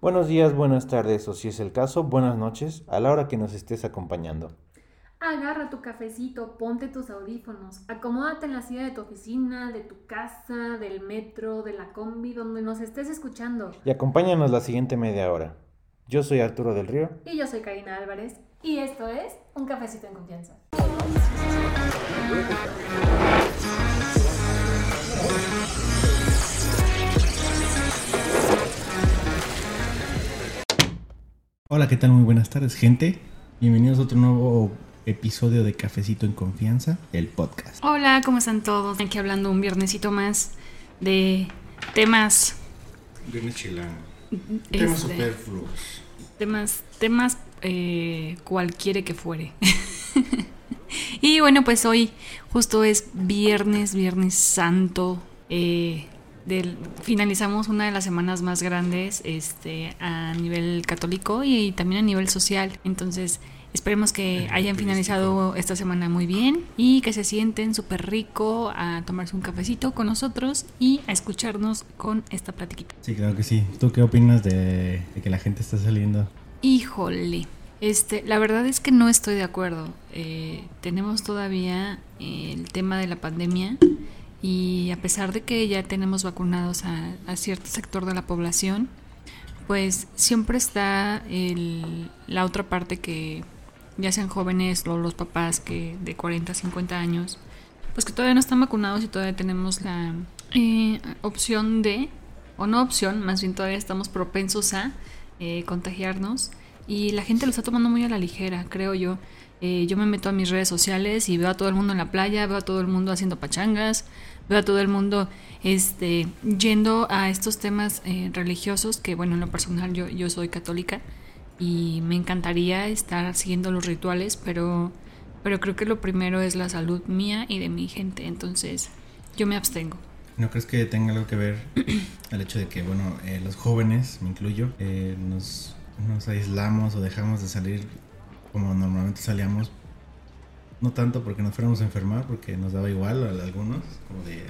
Buenos días, buenas tardes o si es el caso, buenas noches a la hora que nos estés acompañando. Agarra tu cafecito, ponte tus audífonos, acomódate en la silla de tu oficina, de tu casa, del metro, de la combi, donde nos estés escuchando. Y acompáñanos la siguiente media hora. Yo soy Arturo del Río. Y yo soy Karina Álvarez. Y esto es Un Cafecito en Confianza. Hola, ¿qué tal? Muy buenas tardes, gente. Bienvenidos a otro nuevo episodio de Cafecito en Confianza, el podcast. Hola, ¿cómo están todos? Aquí hablando un viernesito más de temas. Viernes chilano. Temas este, superfluos. Temas, temas eh, cualquiera que fuere. y bueno, pues hoy justo es viernes, viernes santo. Eh, finalizamos una de las semanas más grandes este, a nivel católico y, también a nivel social. Entonces, esperemos que hayan finalizado esta semana muy bien y que se sienten súper rico a tomarse un cafecito con nosotros y a escucharnos con esta platiquita. Sí, claro que sí. ¿Tú qué opinas de, que la gente está saliendo? Híjole. Este, la verdad es que no estoy de acuerdo. Eh, tenemos todavía el tema de la pandemia y a pesar de que ya tenemos vacunados a, cierto sector de la población, pues siempre está la otra parte que ya sean jóvenes o los papás que de 40, 50 años, pues que todavía no están vacunados y todavía tenemos la eh, opción de, o no opción, más bien todavía estamos propensos a eh, contagiarnos y la gente lo está tomando muy a la ligera, creo yo. Eh, yo me meto a mis redes sociales y veo a todo el mundo en la playa, veo a todo el mundo haciendo pachangas, veo a todo el mundo este, yendo a estos temas eh, religiosos, que bueno, en lo personal yo, yo soy católica y me encantaría estar siguiendo los rituales, pero, pero creo que lo primero es la salud mía y de mi gente, entonces yo me abstengo. ¿No crees que tenga algo que ver el hecho de que, bueno, eh, los jóvenes, me incluyo, nos, nos aislamos o dejamos de salir como normalmente salíamos. No tanto porque nos fuéramos a enfermar, porque nos daba igual a algunos, como de,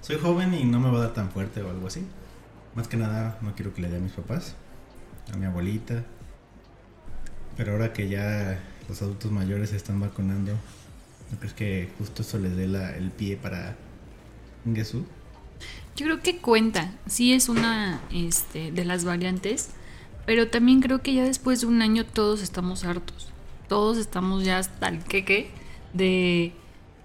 soy joven y no me va a dar tan fuerte o algo así. Más que nada, no quiero que le dé a mis papás, a mi abuelita. Pero ahora que ya los adultos mayores se están vacunando, ¿no crees que justo eso les dé el pie para un Jesús? Yo creo que cuenta, sí es una este, de las variantes, pero también creo que ya después de un año todos estamos hartos todos estamos ya hasta el queque de,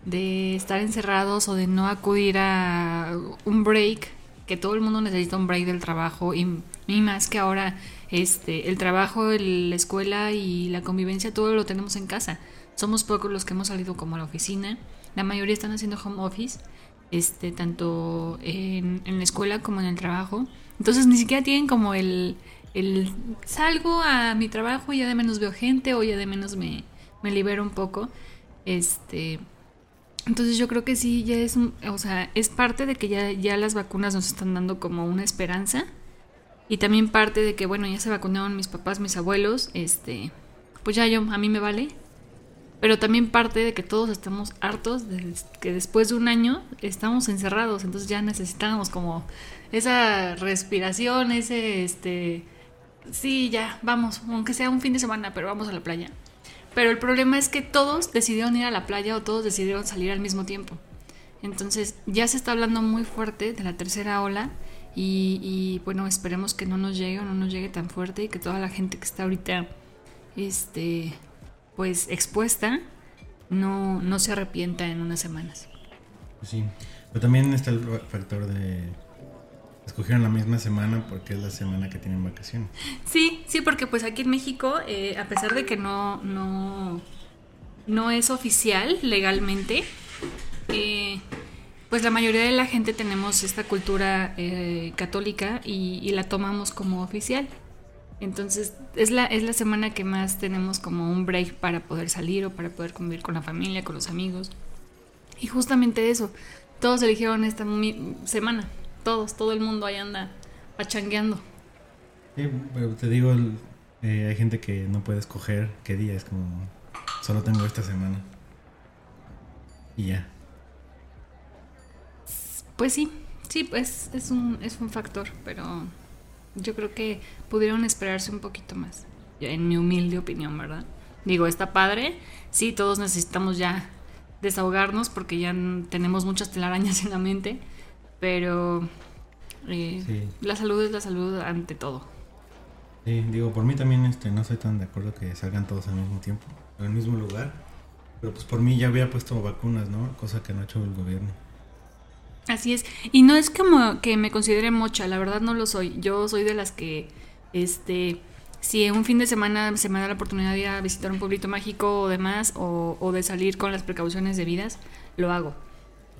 de estar encerrados o de no acudir a un break, que todo el mundo necesita un break del trabajo y, más que ahora este, el trabajo, la escuela y la convivencia, todo lo tenemos en casa. Somos pocos los que hemos salido como a la oficina. La mayoría están haciendo home office, este, tanto en, en la escuela como en el trabajo. Entonces ni siquiera tienen como el, el salgo a mi trabajo y ya de menos veo gente o ya de menos me, me libero un poco. Este, entonces yo creo que sí, ya es, o sea, es parte de que ya, ya las vacunas nos están dando como una esperanza. Y también parte de que, bueno, ya se vacunaron mis papás, mis abuelos, este, pues ya yo, a mí me vale. Pero también parte de que todos estamos hartos de que después de un año estamos encerrados, entonces ya necesitamos como esa respiración, ese, este, sí, ya, vamos, aunque sea un fin de semana, pero vamos a la playa. Pero el problema es que todos decidieron ir a la playa o todos decidieron salir al mismo tiempo. Entonces ya se está hablando muy fuerte de la tercera ola y, bueno, esperemos que no nos llegue o no nos llegue tan fuerte y que toda la gente que está ahorita, este, pues expuesta, no, no se arrepienta en unas semanas. Sí, pero también está el factor de Escogieron la misma semana porque es la semana que tienen vacaciones. Sí, sí, porque pues aquí en México, eh, a pesar de que no, no, no es oficial legalmente, eh, pues la mayoría de la gente tenemos esta cultura eh, católica y, la tomamos como oficial. Entonces es la, es la semana que más tenemos como un break para poder salir o para poder convivir con la familia, con los amigos. Y justamente eso, todos eligieron esta semana todos, todo el mundo ahí anda pachangueando. Sí, pero te digo, eh, hay gente que no puede escoger qué día, es como, solo tengo esta semana. Y ya. Pues sí, sí, pues es un, es un factor, pero Yo creo que pudieron esperarse un poquito más, en mi humilde opinión, ¿verdad? Digo, está padre, sí, todos necesitamos ya desahogarnos porque ya tenemos muchas telarañas en la mente, pero eh, la salud es la salud ante todo. Sí, digo, por mí también este, no soy tan de acuerdo que salgan todos al mismo tiempo, el mismo lugar, pero pues por mí ya había puesto vacunas, ¿no? Cosa que no ha hecho el gobierno. Así es. Y no es como que me considere mocha, la verdad no lo soy. Yo soy de las que, este, si un fin de semana se me da la oportunidad de ir a visitar un pueblito mágico o demás, o, o de salir con las precauciones debidas, lo hago.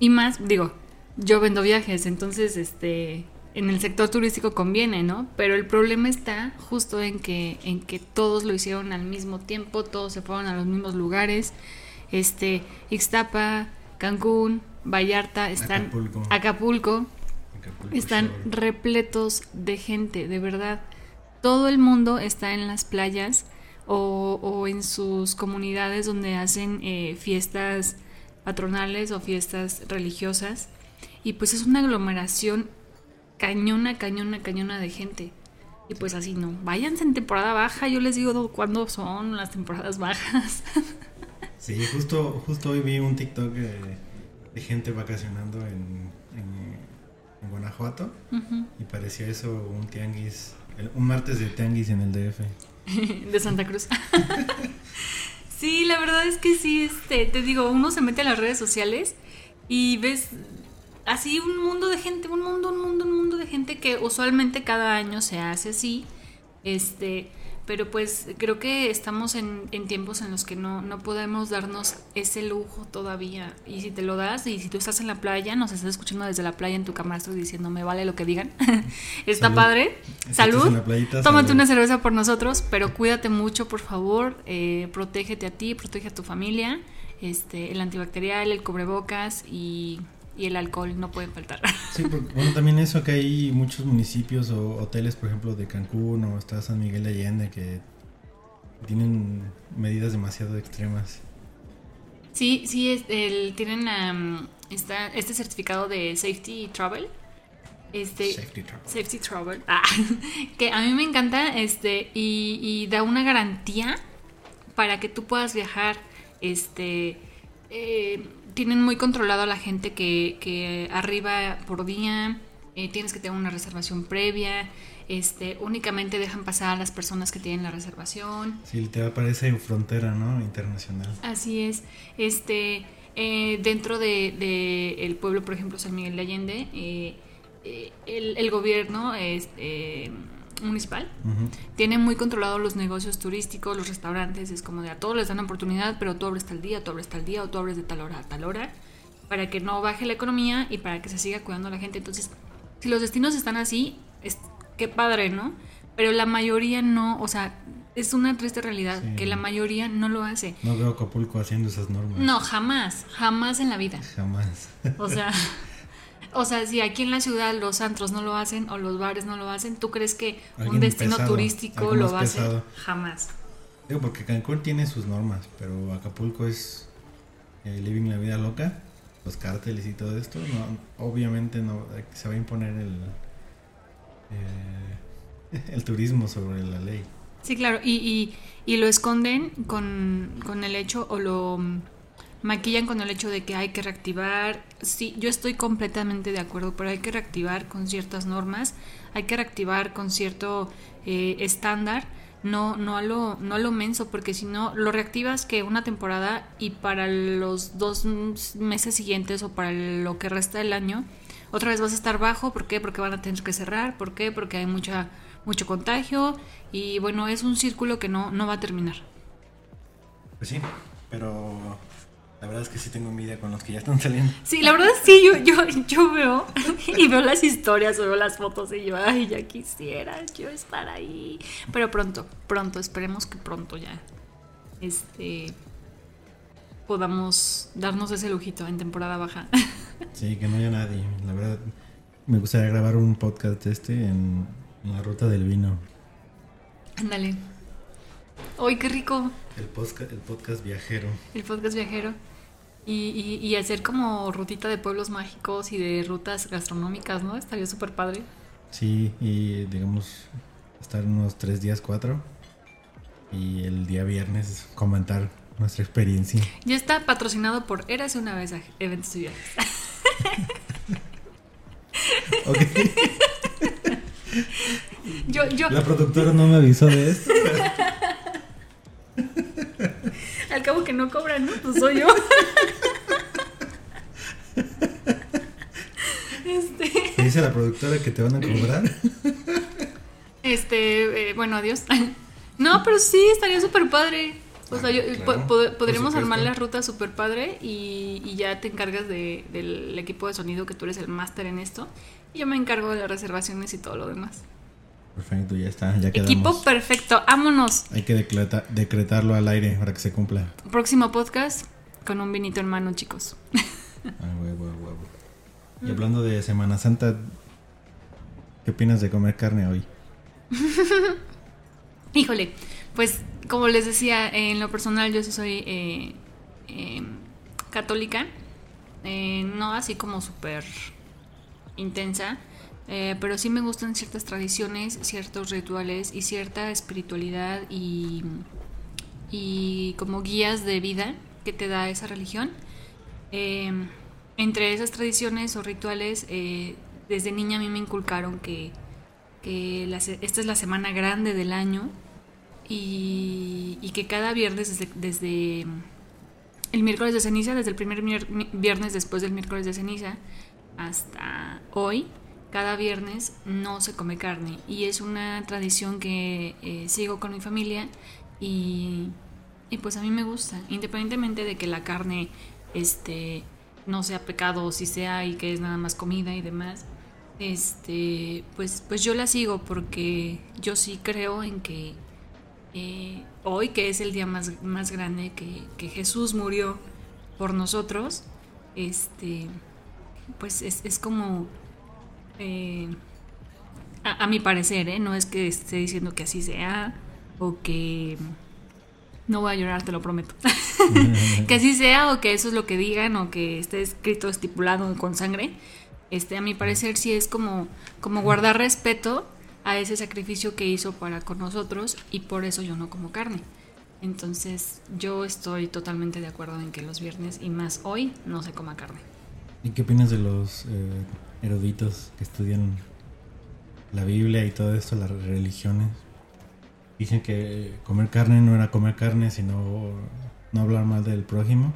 Y más, digo, yo vendo viajes, entonces, este, en el sector turístico conviene, ¿no? Pero el problema está justo en que, en que todos lo hicieron al mismo tiempo, todos se fueron a los mismos lugares. Este, Ixtapa, Cancún, Vallarta, están Acapulco, están repletos de gente, de verdad. Todo el mundo está en las playas o, en sus comunidades donde hacen eh, fiestas patronales o fiestas religiosas. Y pues es una aglomeración cañona, cañona, cañona de gente. Y pues así no. Váyanse en temporada baja. Yo les digo cuándo son las temporadas bajas. Sí, justo, justo hoy vi un TikTok de gente vacacionando en, en, Guanajuato y parecía eso un tianguis, un martes de tianguis en el DF. de Santa Cruz. sí, la verdad es que sí, este, te digo, uno se mete a las redes sociales y ves así un mundo de gente, un mundo, un mundo, un mundo de gente que usualmente cada año se hace así. Este, pero pues creo que estamos en, tiempos en los que no, no, podemos darnos ese lujo todavía. Y si te lo das, y si tú estás en la playa, nos estás escuchando desde la playa en tu camastro diciendo, me vale lo que digan. Está padre. Salud. Tómate una cerveza por nosotros, pero cuídate mucho, por favor. Eh, protégete a ti, protege a tu familia. Este, el antibacterial, el cubrebocas y y el alcohol no puede faltar. Sí, porque, bueno, también eso que hay muchos municipios o hoteles, por ejemplo, de Cancún o está San Miguel de Allende, que tienen medidas demasiado extremas. Sí, sí, el, tienen este certificado de Safety Travel. Este, safety Travel. Safety Travel. Ah, que a mí me encanta este y, y da una garantía para que tú puedas viajar este eh, tienen muy controlado a la gente que, arriba por día, eh, tienes que tener una reservación previa, este, únicamente dejan pasar a las personas que tienen la reservación. Sí, te aparece en frontera, ¿no? Internacional. Así es. Este, eh, dentro de, el pueblo, por ejemplo, San Miguel de Allende, eh, el, el, gobierno es municipal. Tiene muy controlado los negocios turísticos, los restaurantes, es como de a todos les dan oportunidad, pero tú abres tal día, tú abres tal día o tú abres de tal hora a tal hora, para que no baje la economía y para que se siga cuidando a la gente. Entonces, si los destinos están así, es qué padre, ¿no? Pero la mayoría no, o sea, es una triste realidad que la mayoría no lo hace. No veo Acapulco haciendo esas normas. No, jamás, jamás en la vida. Jamás. O sea, O sea, si aquí en la ciudad los antros no lo hacen o los bares no lo hacen, ¿tú crees que un destino turístico lo va a hacer? Jamás. Digo, porque Cancún tiene sus normas, pero Acapulco es eh, living la vida loca, los cárteles y todo esto. No, obviamente no se va a imponer el, eh, el turismo sobre la ley. Sí, claro, y, y, y lo esconden con, con el hecho o lo maquillan con el hecho de que hay que reactivar. Sí, yo estoy completamente de acuerdo, pero hay que reactivar con ciertas normas, hay que reactivar con cierto eh, estándar, no, no, a lo, no a lo menso, porque si no, lo reactivas que una temporada y para los dos meses siguientes o para lo que resta del año, otra vez vas a estar bajo. ¿Por qué? Porque van a tener que cerrar. ¿Por qué? Porque hay mucha, mucho contagio y bueno, es un círculo que no, no va a terminar. Pues sí, pero la verdad es que sí tengo envidia con los que ya están saliendo. Sí, la verdad sí, yo, yo, yo veo y veo las historias, veo las fotos y yo, ay, ya quisiera yo estar ahí. Pero pronto, pronto, esperemos que pronto ya este podamos darnos ese lujito en temporada baja. Sí, que no haya nadie. La verdad, me gustaría grabar un podcast este en, la ruta del vino. Ándale. ¡Ay, qué rico! El podcast, el podcast viajero. El podcast viajero. Y, y, hacer como rutita de pueblos mágicos y de rutas gastronómicas, ¿no? Estaría súper padre. Sí, y digamos, estar unos tres días, cuatro. Y el día viernes comentar nuestra experiencia. Ya está patrocinado por Érase una vez a Eventos y Viajes. Yo, La productora no me avisó de esto. Al cabo que no cobran, ¿no? Pues soy yo. Este, dice la productora que te van a cobrar. este, eh, bueno, adiós. No, pero sí, estaría súper padre. O sea, Ah, yo, claro, po- pod- por podríamos armar la ruta súper padre y, y ya te encargas de- del equipo de sonido, que tú eres el máster en esto. Y yo me encargo de las reservaciones y todo lo demás. Perfecto, ya está, ya quedamos. Equipo perfecto, vámonos. Hay que decreta- decretarlo al aire para que se cumpla. Próximo podcast con un vinito en mano, chicos. Ah, huevo, a huevo. Y hablando de Semana Santa, ¿qué opinas de comer carne hoy? Híjole, pues como les decía, en lo personal yo sí soy eh, eh, católica, eh, no así como súper intensa, eh, pero sí me gustan ciertas tradiciones, ciertos rituales y cierta espiritualidad y, y como guías de vida que te da esa religión. Eh, entre esas tradiciones o rituales, eh, desde niña a mí me inculcaron que, que la esta es la semana grande del año y, y que cada viernes desde, desde el miércoles de ceniza, desde el primer viernes después del miércoles de ceniza hasta hoy, cada viernes no se come carne y es una tradición que eh, sigo con mi familia y, y pues a mí me gusta, independientemente de que la carne este, no sea pecado o si sea y que es nada más comida y demás. Este, pues, pues yo la sigo porque yo sí creo en que eh, hoy, que es el día más, más grande que, que Jesús murió por nosotros, este, pues es, es como, eh, a, mi parecer, ¿eh? no es que esté diciendo que así sea o que no voy a llorar, te lo prometo. que así sea o que eso es lo que digan o que esté escrito, estipulado con sangre. Este, a mi parecer sí es como, como guardar respeto a ese sacrificio que hizo para con nosotros y por eso yo no como carne. Entonces yo estoy totalmente de acuerdo en que los viernes y más hoy no se coma carne. ¿Y qué opinas de los eh, eruditos que estudian la Biblia y todo esto, las religiones? Dicen que comer carne no era comer carne, sino no hablar mal del prójimo.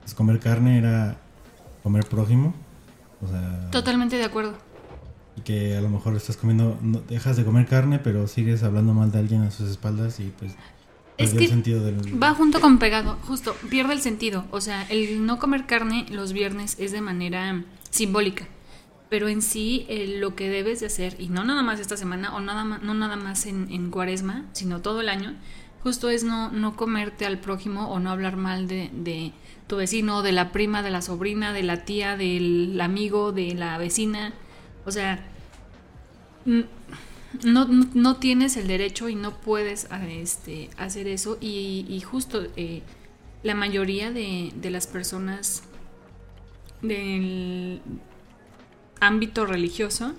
Pues comer carne era comer prójimo. O sea, Totalmente de acuerdo. y que a lo mejor estás comiendo, no- dejas de comer carne, pero sigues hablando mal de alguien a sus espaldas y pues Es que el sentido del... Va junto con pegado, justo, pierde el sentido. O sea, el no comer carne los viernes es de manera simbólica. Pero en sí, eh, lo que debes de hacer, y no nada más esta semana, o nada más, no nada más en, en cuaresma, sino todo el año, justo es no, no comerte al prójimo o no hablar mal de, de tu vecino, de la prima, de la sobrina, de la tía, del amigo, de la vecina. O sea, no, no, tienes el derecho y no puedes este, hacer eso. Y, y justo eh, la mayoría de, de las personas del ámbito religioso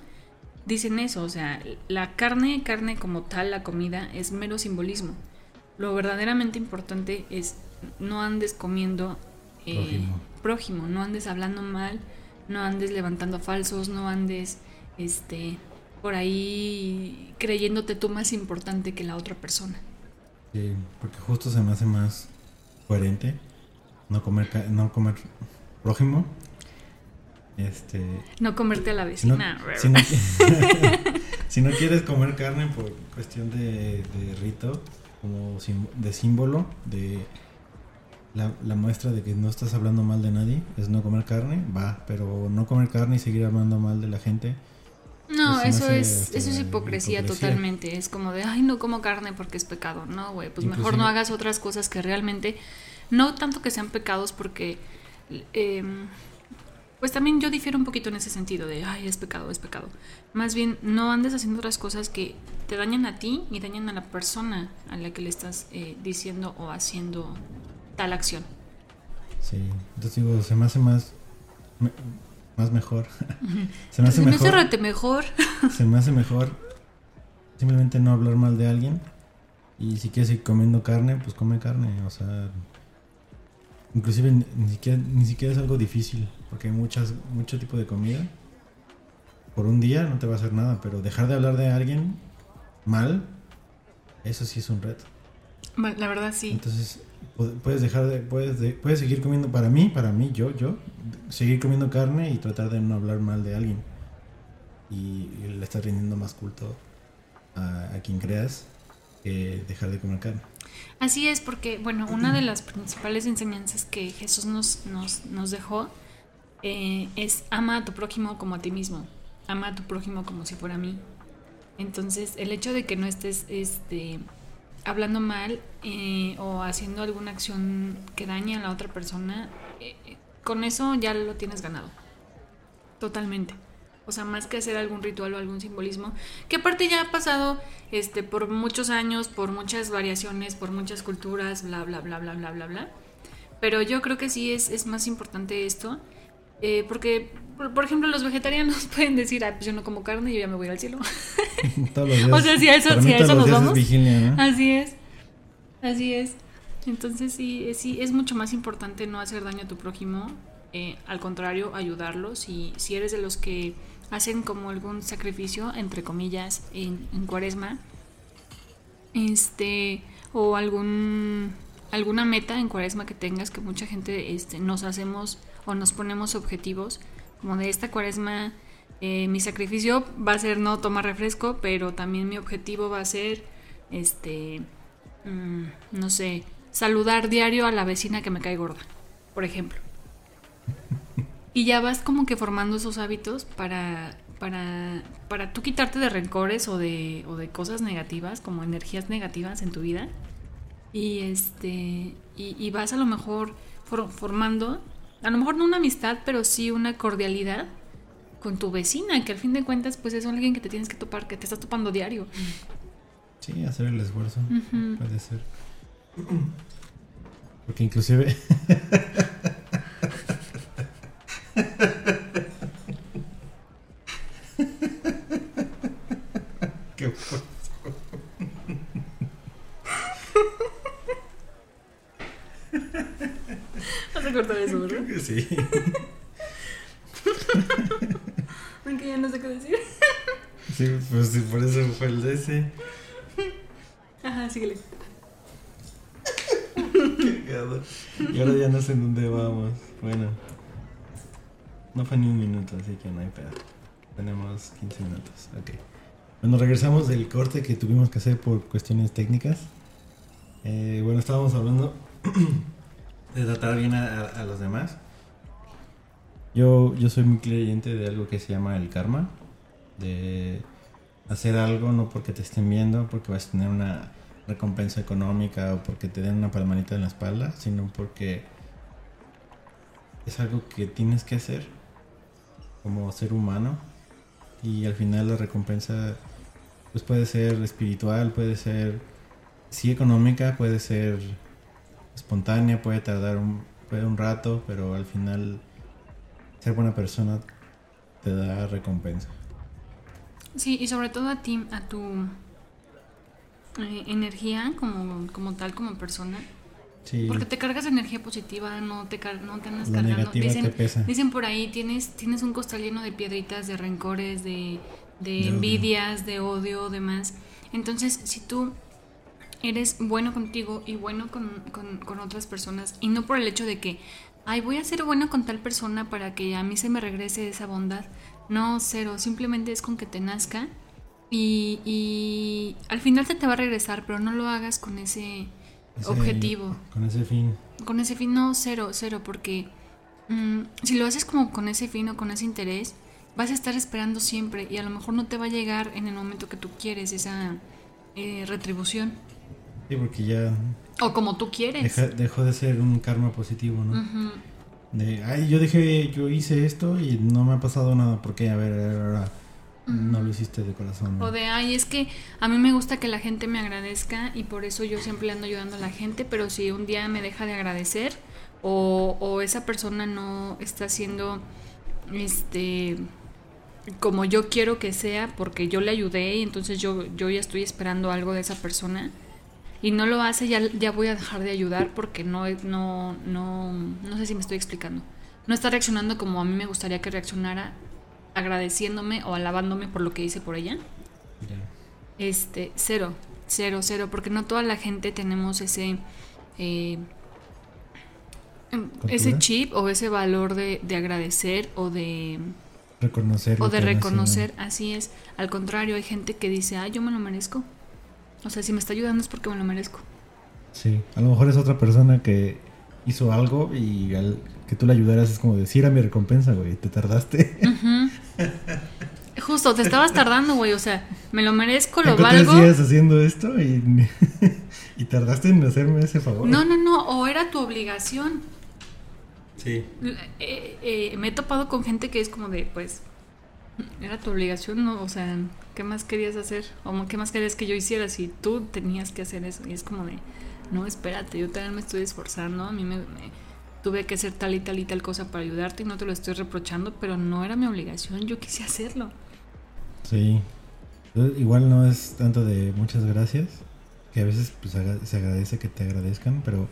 dicen eso. O sea, la carne, carne como tal, la comida, es mero simbolismo. Lo verdaderamente importante es no andes comiendo eh, Prójimo. prójimo, no andes hablando mal, no andes levantando falsos, no andes este por ahí creyéndote tú más importante que la otra persona. Sí, porque justo se me hace más coherente no comer, no comer prójimo. Este, No comerte a la si no, vecina. si no- si no quieres comer carne por cuestión de, de rito, como de símbolo, de la, la muestra de que no estás hablando mal de nadie, es no comer carne, va, pero no comer carne y seguir hablando mal de la gente, No, Pues eso es, eso es hipocresía, hipocresía. totalmente. Es como de, ay, no como carne porque es pecado. No, güey, pues mejor no hagas otras cosas que realmente, no tanto que sean pecados porque, eh, pues también yo difiero un poquito en ese sentido de, ay, es pecado, es pecado. Más bien, no andes haciendo otras cosas que te dañan a ti y dañan a la persona a la que le estás eh, diciendo o haciendo tal acción. Sí, entonces digo, se me hace más. me- más mejor. se me hace mejor. Se me hace mejor. se me hace mejor simplemente no hablar mal de alguien. Y si quieres seguir comiendo carne, pues come carne. O sea, inclusive ni siquiera, ni siquiera es algo difícil, porque hay muchas, mucho tipo de comida. Por un día no te va a hacer nada, pero dejar de hablar de alguien mal, eso sí es un reto. La verdad sí. Entonces, puedes dejar de, puedes, puedes seguir comiendo, para mí, para mí, yo, yo, seguir comiendo carne y tratar de no hablar mal de alguien. Y, le estás rindiendo más culto a, quien creas que dejar de comer carne. Así es, porque, bueno, una de las principales enseñanzas que Jesús nos, nos, nos dejó eh, es ama a tu prójimo como a ti mismo. Ama a tu prójimo como si fuera a mí. Entonces, el hecho de que no estés este, hablando mal eh, o haciendo alguna acción que dañe a la otra persona, eh, con eso ya lo tienes ganado. Totalmente. O sea, más que hacer algún ritual o algún simbolismo, que aparte ya ha pasado este, por muchos años, por muchas variaciones, por muchas culturas, bla, bla, bla, bla, bla, bla, bla. Pero yo creo que sí es, es más importante esto, eh, porque por, ejemplo, los vegetarianos pueden decir, ah, pues yo no como carne y yo ya me voy al cielo. Todos los días. O sea, si a eso, si a eso nos vamos. Así es. Así es. Entonces sí, sí, es mucho más importante no hacer daño a tu prójimo. Eh, al contrario, ayudarlo. Si, si eres de los que hacen como algún sacrificio, entre comillas, en, en cuaresma, este, o algún alguna meta en cuaresma que tengas, que mucha gente este, nos hacemos o nos ponemos objetivos como de esta cuaresma, eh, mi sacrificio va a ser no tomar refresco, pero también mi objetivo va a ser, este, mm, no sé, saludar diario a la vecina que me cae gorda, por ejemplo. Y ya vas como que formando esos hábitos para, para, para tú quitarte de rencores o de, o de cosas negativas, como energías negativas en tu vida. Y este y, vas a lo mejor formando a lo mejor no una amistad, pero sí una cordialidad con tu vecina, que al fin de cuentas pues es alguien que te tienes que topar, que te estás topando diario. Sí, hacer el esfuerzo, puede ser. Porque inclusive... Qué cortar eso, ¿verdad? Creo que sí. Aunque ya no sé qué decir. Sí, pues sí, por eso fue el de ese. Ajá, síguele. Y ahora ya no sé en dónde vamos. Bueno. No fue ni un minuto, así que no hay pedo. Tenemos 15 minutos. Ok. Bueno, regresamos del corte que tuvimos que hacer por cuestiones técnicas. Eh, bueno, estábamos hablando de tratar bien a, los demás. Yo, yo soy muy creyente de algo que se llama el karma, de hacer algo no porque te estén viendo, porque vas a tener una recompensa económica o porque te den una palmanita en la espalda, sino porque es algo que tienes que hacer como ser humano y al final la recompensa pues puede ser espiritual, puede ser sí económica, puede ser espontánea, puede tardar un, puede un rato, pero al final ser buena persona te da recompensa. Sí, y sobre todo a ti, a tu eh, energía como, como tal, como persona. Sí. Porque te cargas energía positiva, no te, no te andas cargando. Dicen, dicen por ahí, tienes, tienes un costal lleno de piedritas, de rencores, de, de, envidias, de odio, demás. Entonces, si tú eres bueno contigo y bueno con, otras personas y no por el hecho de que, ay, voy a ser bueno con tal persona para que a mí se me regrese esa bondad. No, cero, simplemente es con que te nazca y, al final se te va a regresar, pero no lo hagas con ese, objetivo. Con ese fin. Con ese fin, no, cero, cero, porque mm, si lo haces como con ese fin o con ese interés, vas a estar esperando siempre y a lo mejor no te va a llegar en el momento que tú quieres esa eh, retribución. Sí, porque ya... O como tú quieres. dejó de ser un karma positivo, ¿no? De, ay, yo dejé, yo hice esto y no me ha pasado nada, porque a ver, ahora no lo hiciste de corazón. O de, ay, es que a mí me gusta que la gente me agradezca y por eso yo siempre ando ayudando a la gente, pero si un día me deja de agradecer o, o esa persona no está haciendo este como yo quiero que sea porque yo le ayudé y entonces yo, yo ya estoy esperando algo de esa persona y no lo hace, ya, ya voy a dejar de ayudar porque no, no, no, no sé si me estoy explicando. No está reaccionando como a mí me gustaría que reaccionara, agradeciéndome o alabándome por lo que hice por ella. Este, cero, cero, cero, porque no toda la gente tenemos ese... Eh, ese chip o ese valor de, de agradecer o de reconocer o de reconocer. Así es. Al contrario hay gente que dice ah yo me lo merezco o sea si me está ayudando es porque me lo merezco. Sí a lo mejor es otra persona que hizo algo y al que tú le ayudaras es como decir a mi recompensa güey te tardaste justo te estabas tardando güey o sea me lo merezco lo valgo. días haciendo esto y, y tardaste en hacerme ese favor. No no no o era tu obligación. Sí. Eh, eh, me he topado con gente que es como de, pues, era tu obligación, ¿no? O sea, ¿qué más querías hacer? ¿O qué más querías que yo hiciera si tú tenías que hacer eso? Y es como de, no, espérate, yo también me estoy esforzando, a mí me, tuve que hacer tal y tal y tal cosa para ayudarte y no te lo estoy reprochando, pero no era mi obligación, yo quise hacerlo. Sí. Igual no es tanto de muchas gracias, que a veces pues, se agradece que te agradezcan, pero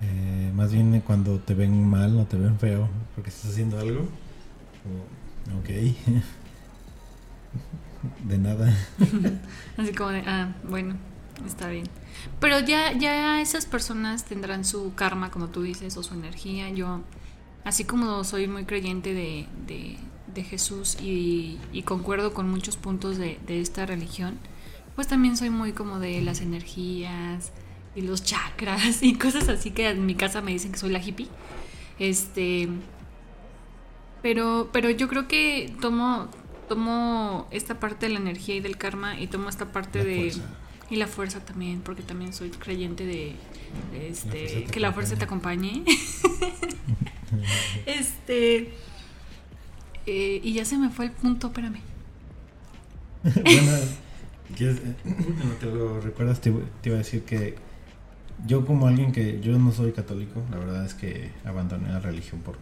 eh, más bien cuando te ven mal o te ven feo porque estás haciendo algo. ok. de nada. Así como de, ah, bueno, está bien. Pero ya, ya esas personas tendrán su karma, como tú dices, o su energía. Yo, así como soy muy creyente de, de, Jesús y, concuerdo con muchos puntos de, de esta religión, pues también soy muy como de las energías, y los chakras y cosas así que en mi casa me dicen que soy la hippie. Este. Pero, pero yo creo que tomo, tomo esta parte de la energía y del karma y tomo esta parte de. Y la fuerza también, porque también soy creyente de, este, que la fuerza te acompañe. este. Eh, y ya se me fue el punto, espérame. bueno, no te lo recuerdas, te iba a decir que yo como alguien que yo no soy católico, la verdad es que abandoné la religión por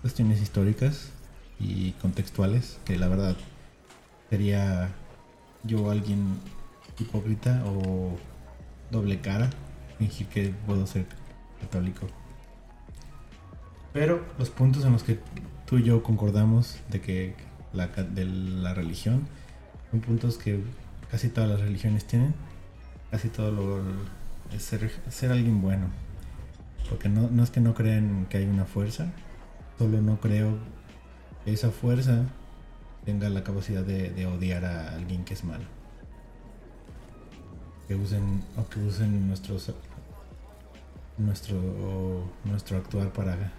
cuestiones históricas y contextuales, que la verdad sería yo alguien hipócrita o doble cara, fingir que puedo ser católico. Pero los puntos en los que tú y yo concordamos de que la, de la religión son puntos que casi todas las religiones tienen, casi todo lo es ser, ser alguien bueno. Porque no, no es que no crean que hay una fuerza, solo no creo esa fuerza tenga la capacidad de, odiar a alguien que es malo. Que usen, o que usen nuestros, nuestro, nuestro actuar para,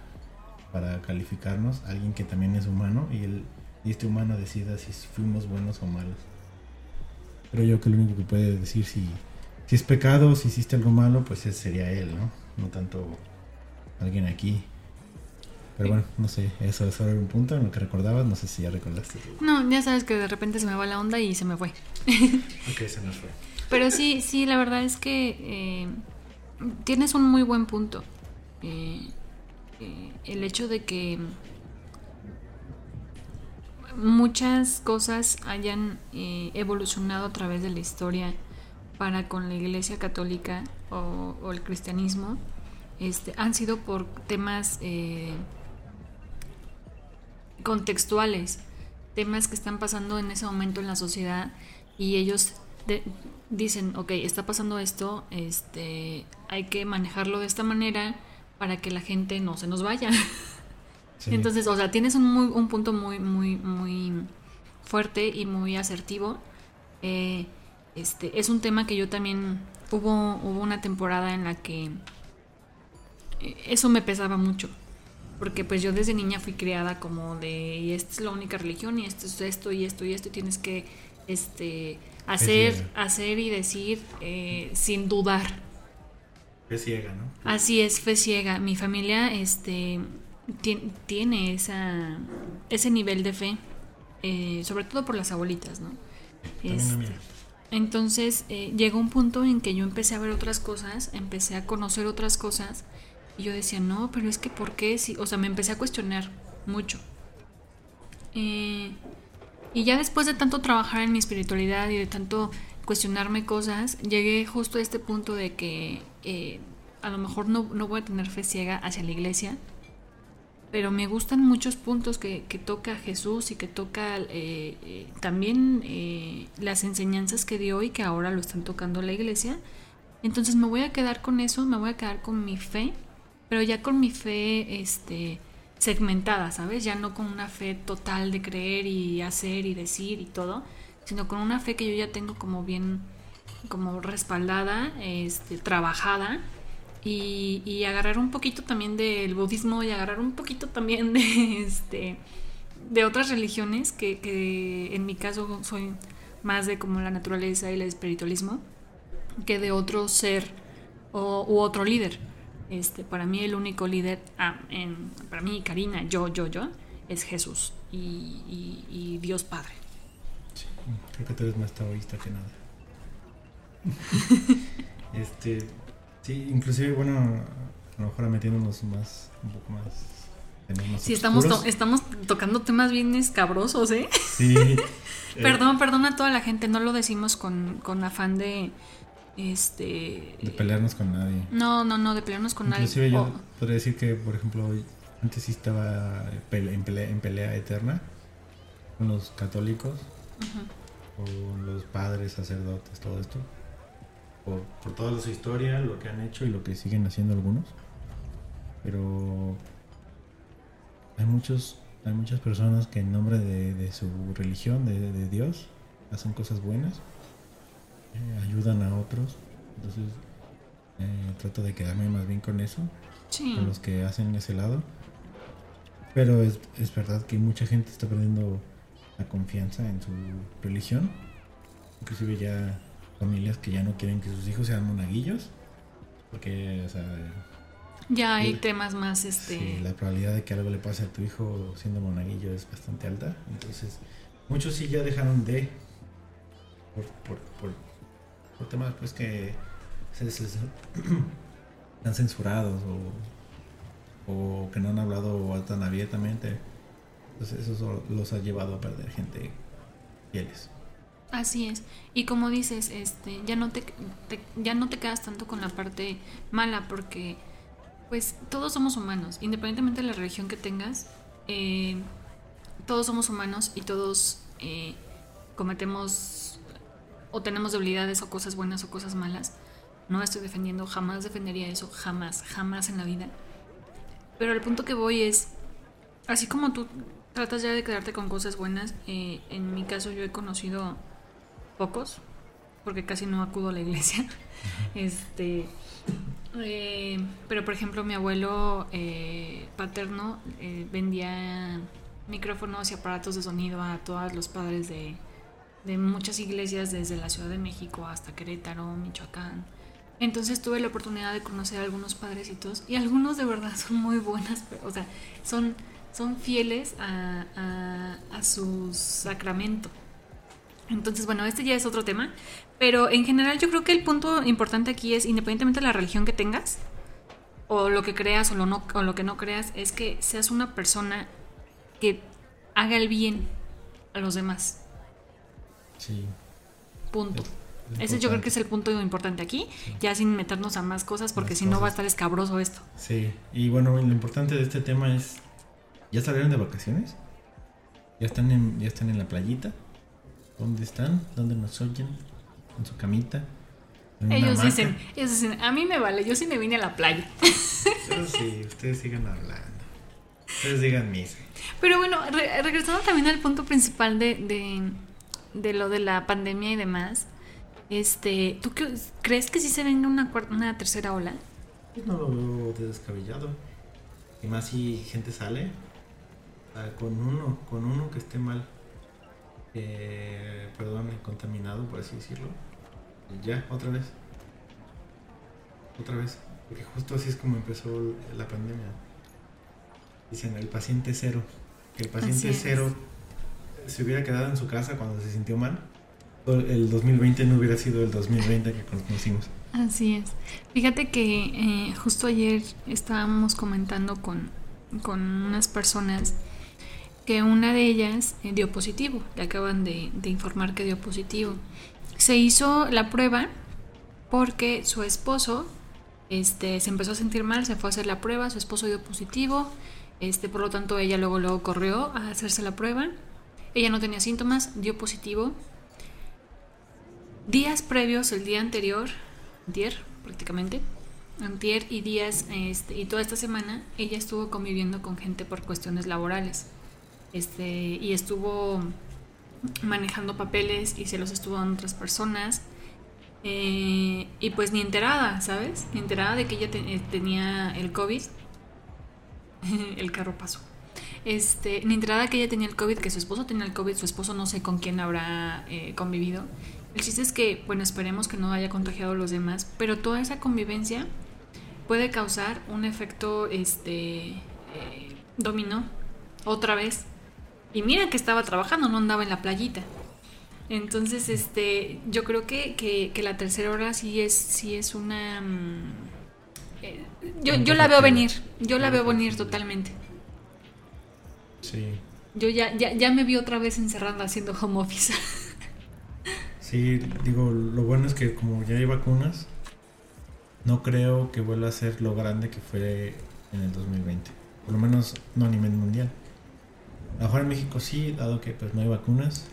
para calificarnos, alguien que también es humano y, el, y este humano decida si fuimos buenos o malos. Pero yo que lo único que puede decir si si es pecado, si hiciste algo malo, pues sería él, ¿no? No tanto alguien aquí. Pero bueno, no sé, eso es un punto en lo que recordabas, no sé si ya recordaste. No, ya sabes que de repente se me va la onda y se me fue. ok, se nos fue. Pero sí, sí, la verdad es que eh, tienes un muy buen punto. Eh, eh, el hecho de que muchas cosas hayan evolucionado a través de la historia para con la Iglesia Católica o, el cristianismo este, han sido por temas eh, contextuales, temas que están pasando en ese momento en la sociedad y ellos dicen, ok, está pasando esto, este, hay que manejarlo de esta manera para que la gente no se nos vaya. Entonces, o sea, tienes un, muy, un punto muy, muy, muy fuerte y muy asertivo. Eh, este, es un tema que yo también hubo, hubo una temporada en la que eh, eso me pesaba mucho. Porque pues yo desde niña fui criada como de, y esta es la única religión, y esto es esto, y esto, y esto, y tienes que este, hacer, hacer y decir eh, sin dudar. Fe ciega, ¿no? Así es, fe ciega. Mi familia este, tiene esa, ese nivel de fe, eh, sobre todo por las abuelitas, ¿no? Este, entonces eh, llegó un punto en que yo empecé a ver otras cosas, empecé a conocer otras cosas y yo decía, no, pero es que ¿por qué? Si, o sea, me empecé a cuestionar mucho. Eh, y ya después de tanto trabajar en mi espiritualidad y de tanto cuestionarme cosas, llegué justo a este punto de que eh, a lo mejor no, no, voy a tener fe ciega hacia la iglesia, pero me gustan muchos puntos que, que toca Jesús y que toca eh, también las enseñanzas que dio y que ahora lo están tocando la iglesia. Entonces me voy a quedar con eso, me voy a quedar con mi fe, pero ya con mi fe este, segmentada, ¿sabes? Ya no con una fe total de creer y hacer y decir y todo, sino con una fe que yo ya tengo como bien, como respaldada, este, trabajada y, agarrar un poquito también del budismo y agarrar un poquito también de este de otras religiones que, que en mi caso soy más de como la naturaleza y el espiritualismo que de otro ser o, u otro líder este para mí el único líder ah, en, para mí Karina yo yo yo es Jesús y, y, Dios Padre sí, creo que tú eres más taoísta que nada este Sí, inclusive, bueno, a lo mejor metiéndonos más, un poco más... sí, estamos, estamos tocando temas bien escabrosos, ¿eh? Sí. perdón, eh, perdón a toda la gente, no lo decimos con, con afán de... Este... De pelearnos con nadie. No, no, no, de pelearnos con nadie. Inclusive yo podría decir que, por ejemplo, antes sí estaba en pelea, en pelea eterna con los católicos, con los padres, sacerdotes, todo esto por, por toda su historia, lo que han hecho y lo que siguen haciendo algunos. Pero hay muchos hay muchas personas que en nombre de, su religión, de, Dios, hacen cosas buenas, eh, ayudan a otros. Entonces eh, trato de quedarme más bien con eso, con los que hacen ese lado. Pero es, es verdad que mucha gente está perdiendo la confianza en su religión. Inclusive ya familias que ya no quieren que sus hijos sean monaguillos. Porque, o sea. Ya hay temas más, este. la probabilidad de que algo le pase a tu hijo siendo monaguillo es bastante alta. Entonces, muchos sí ya dejaron de. Por, por, por, temas, pues que. Se, se, censurados o, o que no han hablado tan abiertamente. Entonces, eso los ha llevado a perder gente fieles. Así es. Y como dices, este, ya no te, ya no te quedas tanto con la parte mala porque pues todos somos humanos, independientemente de la religión que tengas, eh, todos somos humanos y todos eh, cometemos o tenemos debilidades o cosas buenas o cosas malas. No estoy defendiendo, jamás defendería eso, jamás, jamás en la vida. Pero el punto que voy es, así como tú tratas ya de quedarte con cosas buenas, eh, en mi caso yo he conocido pocos, porque casi no acudo a la iglesia. Este, eh, pero por ejemplo, mi abuelo eh, paterno eh, vendía micrófonos y aparatos de sonido a todos los padres de, de muchas iglesias, desde la Ciudad de México hasta Querétaro, Michoacán. Entonces tuve la oportunidad de conocer a algunos padrecitos y algunos de verdad son muy buenas, o sea, son, son fieles a, a, a su sacramento. Entonces, bueno, este ya es otro tema, pero en general yo creo que el punto importante aquí es, independientemente de la religión que tengas, o lo que creas o lo, no, o lo que no creas, es que seas una persona que haga el bien a los demás. Sí. Punto. Ese yo creo que es el punto importante aquí, ya sin meternos a más cosas, porque si no va a estar escabroso esto. Sí, y bueno, lo importante de este tema es, ¿ya salieron de vacaciones? ¿Ya están en, ya están en la playita? ¿Dónde están? ¿Dónde nos oyen? ¿En su camita? ellos dicen, ellos dicen, a mí me vale, yo sí me vine a la playa. Pero sí, ustedes sigan hablando. Ustedes digan misa. Pero bueno, regresando también al punto principal de, de, de, lo de la pandemia y demás, este, ¿tú qué, crees que sí se venga una, una tercera ola? No lo veo descabellado. Y más si gente sale, con uno, con uno que esté mal eh, perdón, contaminado, por así decirlo. Ya, otra vez. Otra vez. Porque justo así es como empezó la pandemia. Dicen el paciente cero. Que el paciente cero se hubiera quedado en su casa cuando se sintió mal. El 2020 no hubiera sido el 2020 que conocimos. Así es. Fíjate que eh, justo ayer estábamos comentando con, con unas personas que una de ellas eh, dio positivo, le acaban de, de informar que dio positivo. Se hizo la prueba porque su esposo este, se empezó a sentir mal, se fue a hacer la prueba, su esposo dio positivo, este, por lo tanto ella luego, luego corrió a hacerse la prueba. Ella no tenía síntomas, dio positivo. Días previos, el día anterior, antier prácticamente, antier y días este, y toda esta semana, ella estuvo conviviendo con gente por cuestiones laborales. Este, y estuvo manejando papeles y se los estuvo dando otras personas. Eh, y pues ni enterada, ¿sabes? Ni enterada de que ella eh, tenía el COVID. el carro pasó. Este, ni enterada que ella tenía el COVID, que su esposo tenía el COVID, su esposo no sé con quién habrá eh, convivido. El chiste es que, bueno, esperemos que no haya contagiado a los demás, pero toda esa convivencia puede causar un efecto este, dominó otra vez. Y mira que estaba trabajando, no andaba en la playita. Entonces, este, yo creo que, que, la tercera hora sí es, sí es una... Mm, eh, yo, yo la veo venir, yo la veo venir totalmente. Sí. Yo ya, ya, ya me vi otra vez encerrada haciendo home office. sí, digo, lo bueno es que como ya hay vacunas, no creo que vuelva a ser lo grande que fue en el 2020. Por lo menos no a nivel mundial. A lo mejor en México sí, dado que pues no hay vacunas,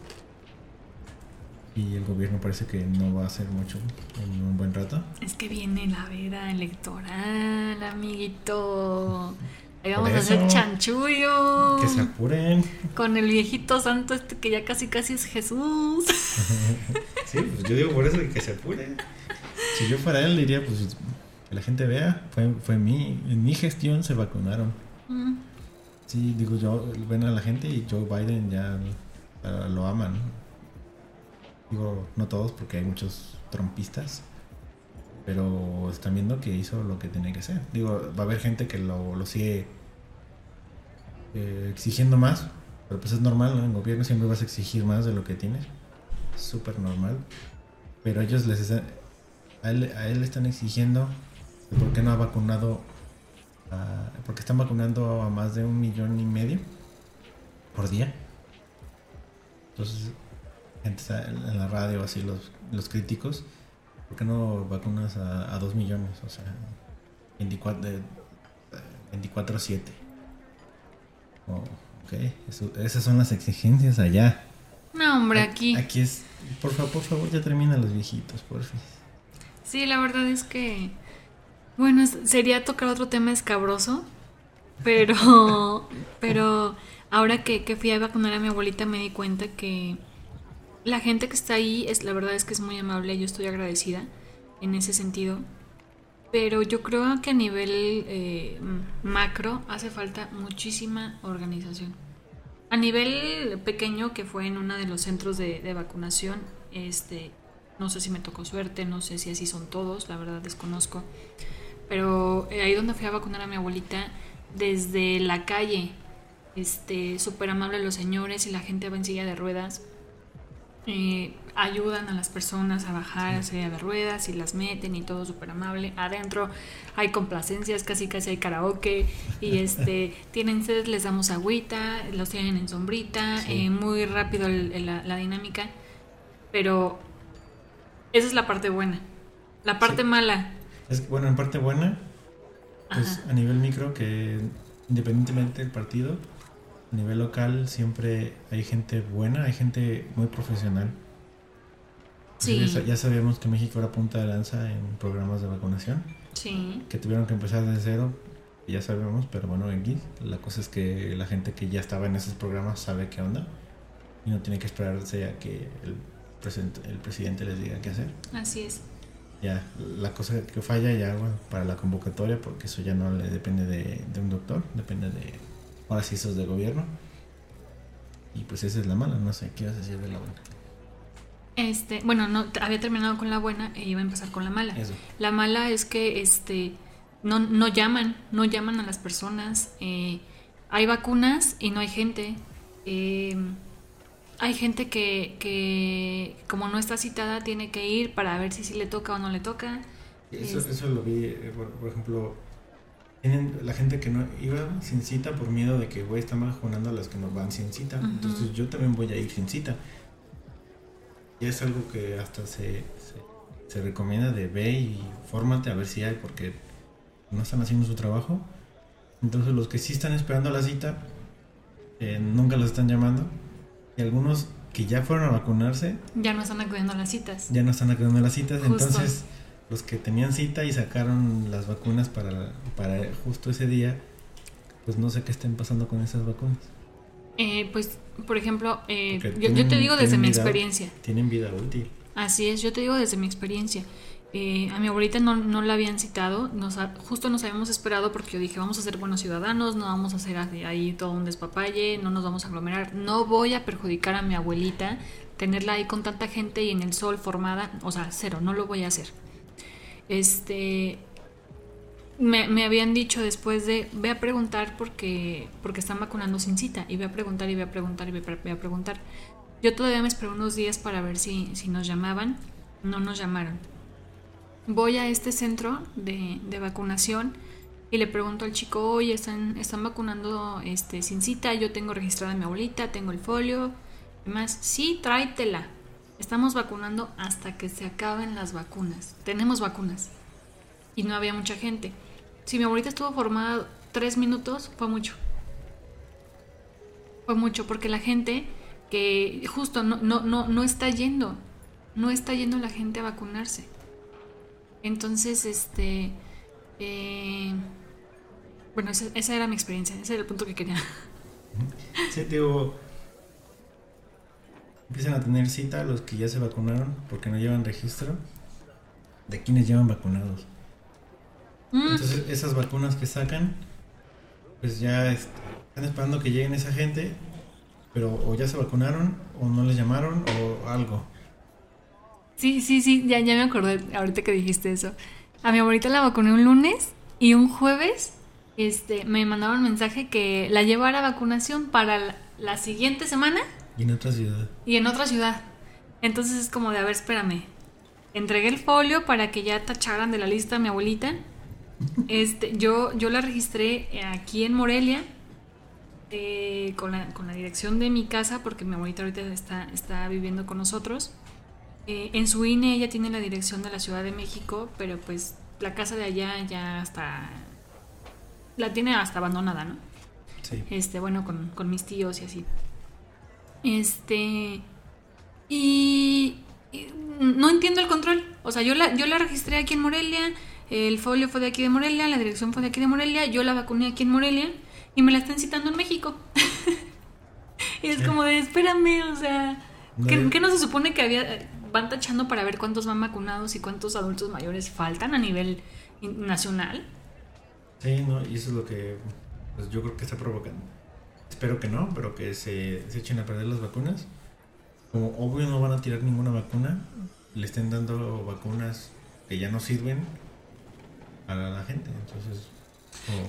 y el gobierno parece que no va a hacer mucho en un buen rato. Es que viene la vera electoral, amiguito. Ahí vamos a hacer chanchullo. Que se apuren. Con el viejito santo este que ya casi casi es Jesús. sí, pues yo digo por eso que se apuren. Si yo fuera él diría pues que la gente vea, fue, fue mi, en mi gestión se vacunaron. Mm. Sí, digo yo, ven a la gente y Joe Biden ya lo aman. Digo, no todos porque hay muchos trompistas. Pero están viendo que hizo lo que tenía que hacer. Digo, va a haber gente que lo, lo sigue eh, exigiendo más. Pero pues es normal, ¿no? En gobierno siempre vas a exigir más de lo que tienes. Súper normal. Pero ellos les están, a él, le están exigiendo por qué no ha vacunado porque están vacunando a más de un millón y medio por día. Entonces en la radio, así los, los críticos, ¿por qué no vacunas a, a 2 millones? O sea, 24, 24-7. ok, esas son las exigencias allá. No, hombre, aquí. Aquí es. Por favor, por favor, ya termina los viejitos, por fin. Sí, la verdad es que. Bueno, sería tocar otro tema escabroso. Pero. pero ahora que, que fui a vacunar a mi abuelita me di cuenta que la gente que está ahí, es, la verdad es que es muy amable, yo estoy agradecida en ese sentido. Pero yo creo que a nivel eh, macro hace falta muchísima organización. A nivel pequeño, que fue en uno de los centros de, vacunación, este, no sé si me tocó suerte, no sé si así son todos, la verdad desconozco. Pero eh, ahí donde fui a vacunar a mi abuelita, desde la calle, este, súper amable los señores y la gente va en silla de ruedas eh, ayudan a las personas a bajar a silla de ruedas y las meten y todo súper amable. Adentro hay complacencias, casi casi hay karaoke y este tienen sed, les damos agüita, los tienen en sombrita, eh, muy rápido la, dinámica. Pero esa es la parte buena. La parte mala. Es bueno, en parte buena, pues a nivel micro que independientemente del partido, a nivel local siempre hay gente buena, hay gente muy profesional. Sí. Ya, sabíamos que México era punta de lanza en programas de vacunación. Sí. Que tuvieron que empezar de cero, ya sabemos, pero bueno, aquí la cosa es que la gente que ya estaba en esos programas sabe qué onda y no tiene que esperarse a que el, presidente, el presidente les diga qué hacer. Así es. Ya, la cosa que falla ya bueno, para la convocatoria, porque eso ya no le depende de, de un doctor, depende de ahora sí sos de gobierno. Y pues esa es la mala, no sé, ¿qué vas a decir de la buena? Este, bueno, no, había terminado con la buena e iba a empezar con la mala. La mala es que este no, no llaman, no llaman a las personas. Eh, hay vacunas y no hay gente. Em, hay gente que, que, como no está citada, tiene que ir para ver si sí le toca o no le toca. Eso, eso lo vi, eh, por, ejemplo, tienen la gente que no iba sin cita por miedo de que, güey, están vacunando a las que no van sin cita. Entonces yo también voy a ir sin cita. Y es algo que hasta se, se, recomienda de ve y fórmate a ver si hay, porque no están haciendo su trabajo. Entonces los que sí están esperando la cita, eh, nunca los están llamando. Y algunos que ya fueron a vacunarse... Ya no están acudiendo a las citas. Ya no están acudiendo a las citas. Entonces los que tenían cita y sacaron las vacunas para, para justo ese día, pues no sé qué estén pasando con esas vacunas. Eh, pues, por ejemplo, eh, yo, te digo desde mi experiencia. Tienen vida útil. Así es, yo te digo desde mi experiencia. Eh, a mi abuelita no, no, la habían citado, nos, justo nos habíamos esperado porque yo dije, vamos a ser buenos ciudadanos, no vamos a hacer ahí todo un despapalle, no nos vamos a aglomerar, no voy a perjudicar a mi abuelita, tenerla ahí con tanta gente y en el sol formada, o sea, cero, no lo voy a hacer. Este, me, habían dicho después de, ve a preguntar porque, porque están vacunando sin cita, y ve a preguntar, y ve a preguntar, y ve a, preguntar. Yo todavía me esperé unos días para ver si, si nos llamaban, no nos llamaron. Voy a este centro de, de vacunación y le pregunto al chico, oye, están, están vacunando este, sin cita, yo tengo registrada mi abuelita, tengo el folio, y más, sí, tráetela. Estamos vacunando hasta que se acaben las vacunas. Tenemos vacunas. Y no había mucha gente. Si mi abuelita estuvo formada tres minutos, fue mucho. Fue mucho, porque la gente que justo no, no, no, no está yendo. No está yendo la gente a vacunarse. Entonces, este. Eh, bueno, esa, era mi experiencia. Ese era el punto que quería. Sí, digo empiezan a tener cita los que ya se vacunaron porque no llevan registro de quienes llevan vacunados. Mm. Entonces esas vacunas que sacan, pues ya están esperando que lleguen esa gente, pero o ya se vacunaron o no les llamaron o algo. Sí, sí, sí, ya, ya me acordé ahorita que dijiste eso. A mi abuelita la vacuné un lunes y un jueves este, me mandaron un mensaje que la llevara a vacunación para la siguiente semana y en otra ciudad. Y en otra ciudad. Entonces es como de, a ver, espérame. Entregué el folio para que ya tacharan de la lista a mi abuelita. Este, yo, yo la registré aquí en Morelia eh, con, la, con, la, dirección de mi casa, porque mi abuelita ahorita está, está viviendo con nosotros. Eh, en su INE ella tiene la dirección de la Ciudad de México, pero pues la casa de allá ya está... La tiene hasta abandonada, ¿no? Sí. Este, bueno, con, con mis tíos y así. Este. Y, no entiendo el control. O sea, yo la, yo la registré aquí en Morelia, el folio fue de aquí de Morelia, la dirección fue de aquí de Morelia, yo la vacuné aquí en Morelia y me la están citando en México. y es como de, espérame, o sea, ¿qué, no se supone que había van tachando para ver cuántos van vacunados y cuántos adultos mayores faltan a nivel nacional? Sí, no, y eso es lo que pues, yo creo que está provocando espero que no, pero que se, se echen a perder las vacunas. Como obvio no van a tirar ninguna vacuna, le estén dando vacunas que ya no sirven a la gente. Entonces,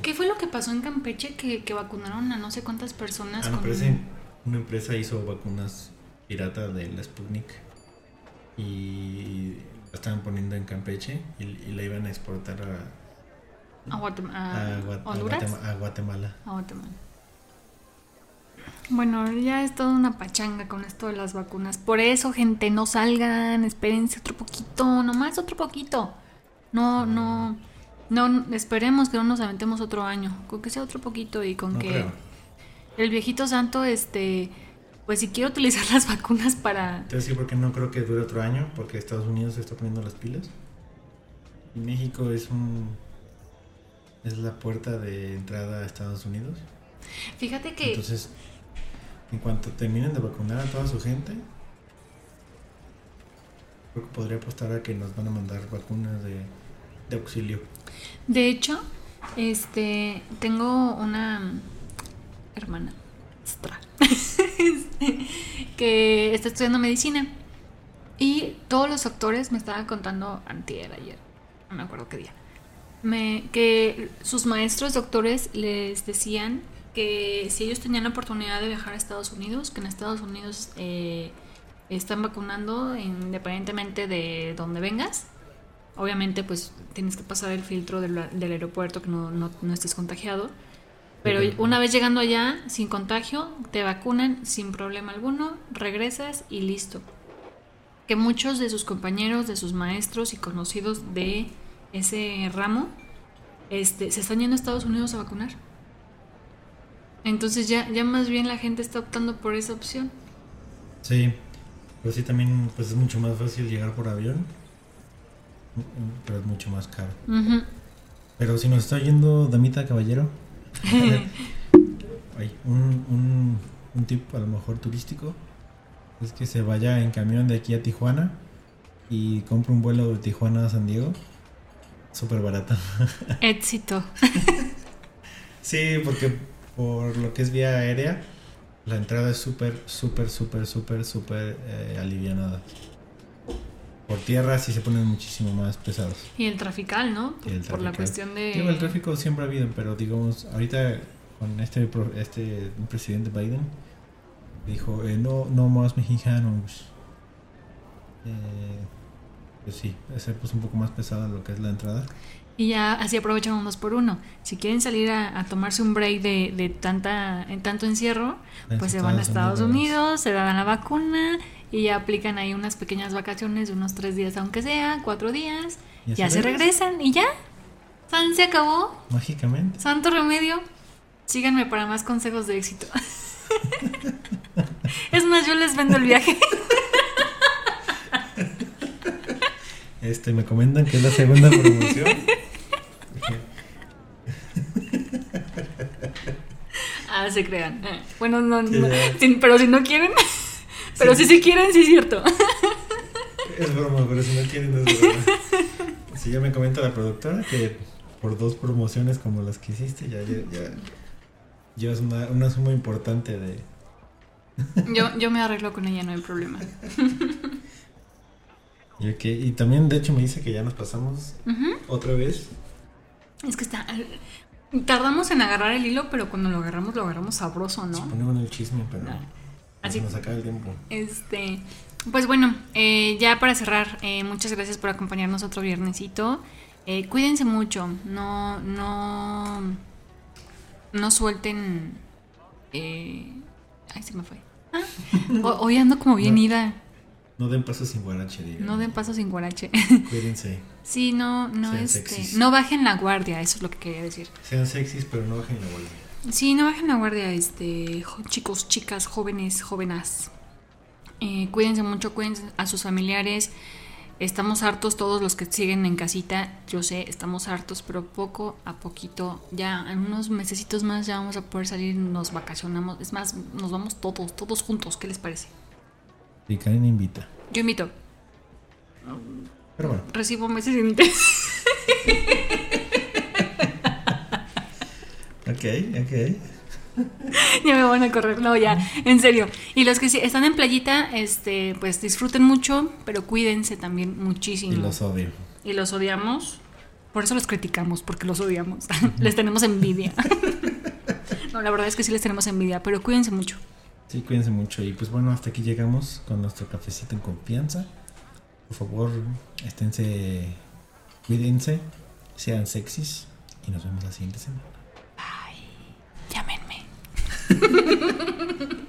¿qué fue lo que pasó en Campeche que, que vacunaron a no sé cuántas personas? Ah, una empresa hizo vacunas pirata de la Sputnik y la estaban poniendo en Campeche y, la iban a exportar a, a, Guatemala. A Guatemala. A Guatemala. Bueno, ya es toda una pachanga con esto de las vacunas. Por eso, gente, no salgan, espérense otro poquito, nomás otro poquito. No, no, no, esperemos que no nos aventemos otro año, con que sea otro poquito y con que el viejito santo, este, pues si quiere utilizar las vacunas para... Te decir porque no creo que dure otro año, porque Estados Unidos se está poniendo las pilas. Y México es un... es la puerta de entrada a Estados Unidos. Fíjate que... Entonces en cuanto terminen de vacunar a toda su gente, creo que podría apostar a que nos van a mandar vacunas de, auxilio. De hecho, este tengo una hermana que está estudiando medicina y todos los doctores me estaban contando antier ayer, no me acuerdo qué día, me, que sus maestros doctores les decían que si ellos tenían la oportunidad de viajar a Estados Unidos, que en Estados Unidos eh, están vacunando independientemente de dónde vengas, Obviamente, pues tienes que pasar el filtro del, del aeropuerto que no, no, no estés contagiado. Pero Pero- una vez llegando allá, sin contagio, te vacunan sin problema alguno, regresas y listo. Que muchos de sus compañeros, de sus maestros y conocidos de ese ramo, este, se están yendo a Estados Unidos a vacunar. Entonces ya, ya más bien la gente está optando por esa opción. Sí, pero sí también pues es mucho más fácil llegar por avión, pero es mucho más caro. Pero si nos está yendo Damita Caballero, ay, un, un, un tip a lo mejor turístico es que se vaya en camión de aquí a Tijuana y compre un vuelo de Tijuana a San Diego. Súper barato. Éxito. Sí, porque por lo que es vía aérea, la entrada es súper, súper, súper, súper, súper eh, alivianada. Por tierra sí se ponen muchísimo más pesados. Y el trafical, ¿no? Por la cuestión de... Digo, el tráfico siempre ha habido, pero digamos, ahorita con este, este presidente Biden dijo, eh, no, no más mexicanos. Eh, pues sí, se puso un poco más pesada lo que es la entrada. Y ya así aprovechan un dos por uno. Si quieren salir a, a tomarse un break de, de tanta, en tanto encierro, En pues se van a Estados Unidos. Unidos, se dan la vacuna y ya aplican ahí unas pequeñas vacaciones de unos tres días, aunque sea, cuatro días. Ya se regresan. regresan y ya. San se acabó. Mágicamente. Santo remedio. Síganme para más consejos de éxito. es más, yo les vendo el viaje. Este, me comentan que es la segunda promoción. Ah, se crean. Eh, Bueno, no, no, pero si no quieren. Pero Sí. si sí quieren, sí es cierto. Es broma, pero si no quieren, no es broma. Si ya me comenta la productora que por dos promociones como las que hiciste, ya, ya, ya llevas una, una suma importante de. Yo, yo me arreglo con ella, no hay problema. Y, ok, y también, de hecho, me dice que ya nos pasamos otra vez. Es que está. Tardamos en agarrar el hilo, pero cuando lo agarramos, lo agarramos sabroso, Se ¿no? ponemos en el chisme, pero No. así Así nos acaba el tiempo. Este, pues bueno, eh, ya para cerrar, eh, muchas gracias por acompañarnos otro viernesito. Eh, cuídense mucho, no, no, no suelten. ay, se me fue. Ah, ho- hoy ando como bien No. ida. No den paso sin guarache, diga. No den paso sin guarache. Cuídense. Sí, no, no, Sean este, sexys. no bajen la guardia, eso es lo que quería decir. Sean sexys, pero no bajen la bola. Sí, no bajen la guardia, este, chicos, chicas, jóvenes, jóvenes. Eh, cuídense mucho, cuídense a sus familiares. Estamos hartos todos los que siguen en casita. Yo sé, estamos hartos, pero poco a poquito, ya en unos mesecitos más ya vamos a poder salir, nos vacacionamos. Es más, nos vamos todos, todos juntos. ¿Qué les parece? Y Karen invita. Yo invito, Pero bueno, recibo meses sin interés. ok, ok. ya me van a correr, no, ya, en serio. Y los que sí están en playita, este, pues disfruten mucho, pero cuídense también muchísimo. Y los odio. y los odiamos. Por eso los criticamos, porque los odiamos. les tenemos envidia. no, la verdad es que sí les tenemos envidia, pero cuídense mucho. Sí, cuídense mucho. Y pues bueno, hasta aquí llegamos con nuestro cafecito en confianza. Por favor, esténse, cuídense, sean sexys y nos vemos la siguiente semana. Llámenme.